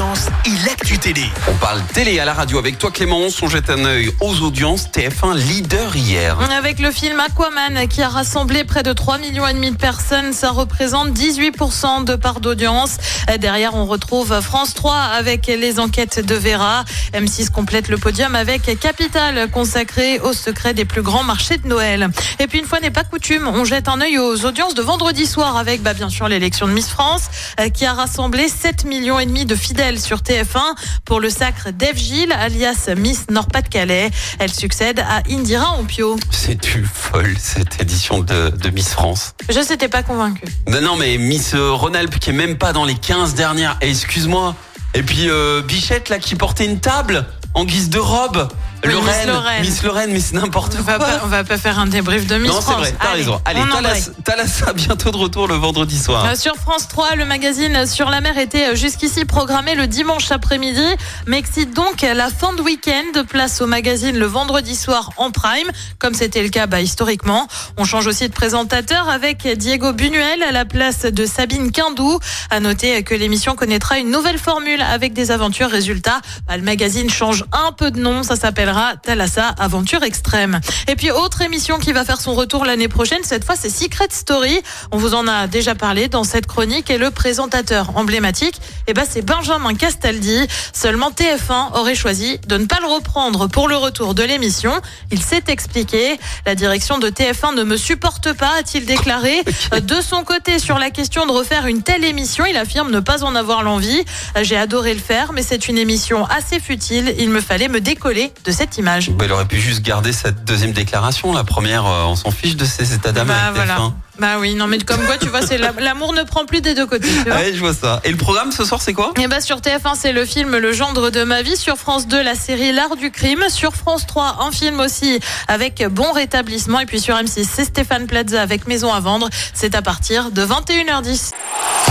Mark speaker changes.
Speaker 1: audiences et l'actu télé.
Speaker 2: On parle télé à la radio avec toi Clémence, on jette un œil aux audiences. TF1 leader hier.
Speaker 3: Avec le film Aquaman qui a rassemblé près de 3 millions et demi de personnes, ça représente 18% de part d'audience. Derrière, on retrouve France 3 avec les enquêtes de Vera. M6 complète le podium avec Capital consacré au secret des plus grands marchés de Noël. Et puis une fois n'est pas coutume, on jette un œil aux audiences de vendredi soir avec bah, bien sûr l'élection de Miss France euh, qui a rassemblé 7 millions et demi de fidèles sur TF1 pour le sacre d'Eve Gilles alias Miss Nord-Pas-de-Calais. Elle succède à Indira Ompio.
Speaker 2: C'est une folle cette édition de, de Miss France.
Speaker 3: Je n'étais pas convaincue.
Speaker 2: Non, non, mais Miss euh, Rhône-Alpes qui est même pas dans les 15 dernières. Et excuse-moi. Et puis euh, Bichette là qui portait une table en guise de robe.
Speaker 3: Oui, Miss
Speaker 2: Lorraine,
Speaker 3: Lorraine.
Speaker 2: Miss Lorraine, mais c'est n'importe quoi.
Speaker 3: pas, on va pas faire un débrief de Miss
Speaker 2: non, c'est
Speaker 3: France.
Speaker 2: vrai, t'as
Speaker 3: Allez,
Speaker 2: raison. Allez. Thalassa, bientôt de retour le vendredi soir.
Speaker 3: Euh, Sur France 3, le magazine Sur la mer était jusqu'ici programmé le dimanche après-midi, mais excite donc la fin de week-end. Place au magazine le vendredi soir en prime, comme c'était le cas bah, historiquement. On change aussi de présentateur avec Diego Buñuel à la place de Sabine Quindou. À noter que l'émission connaîtra une nouvelle formule avec des aventures. Résultat, bah, le magazine change un peu de nom. Ça s'appellera Thalassa Aventure Extrême. Et puis, autre émission qui va faire son retour l'année prochaine, cette fois, c'est Secret Story. On vous en a déjà parlé dans cette chronique et le présentateur emblématique, eh ben, c'est Benjamin Castaldi. Seulement TF1 aurait choisi de ne pas le reprendre pour le retour de l'émission. Il s'est expliqué. La direction de TF1 ne me supporte pas, a-t-il déclaré. De son côté, sur la question de refaire une telle émission, il affirme ne pas en avoir l'envie. J'ai adoré le faire, mais c'est une émission assez futile. Il me fallait me décoller de cette image.
Speaker 2: Bah, il aurait pu juste garder cette deuxième déclaration. La première, euh, on s'en fiche de ces états d'âme
Speaker 3: Bah, voilà.
Speaker 2: TF1.
Speaker 3: Bah oui, non mais comme quoi, tu vois, c'est la- l'amour ne prend plus des deux côtés. Tu vois
Speaker 2: Ouais, je vois ça. Et le programme ce soir, c'est quoi?
Speaker 3: Et bah sur TF1, c'est le film Le gendre de ma vie. Sur France 2, la série L'art du crime. Sur France 3, un film aussi avec Bon rétablissement. Et puis sur M6, c'est Stéphane Plaza avec Maison à vendre. C'est à partir de 21h10.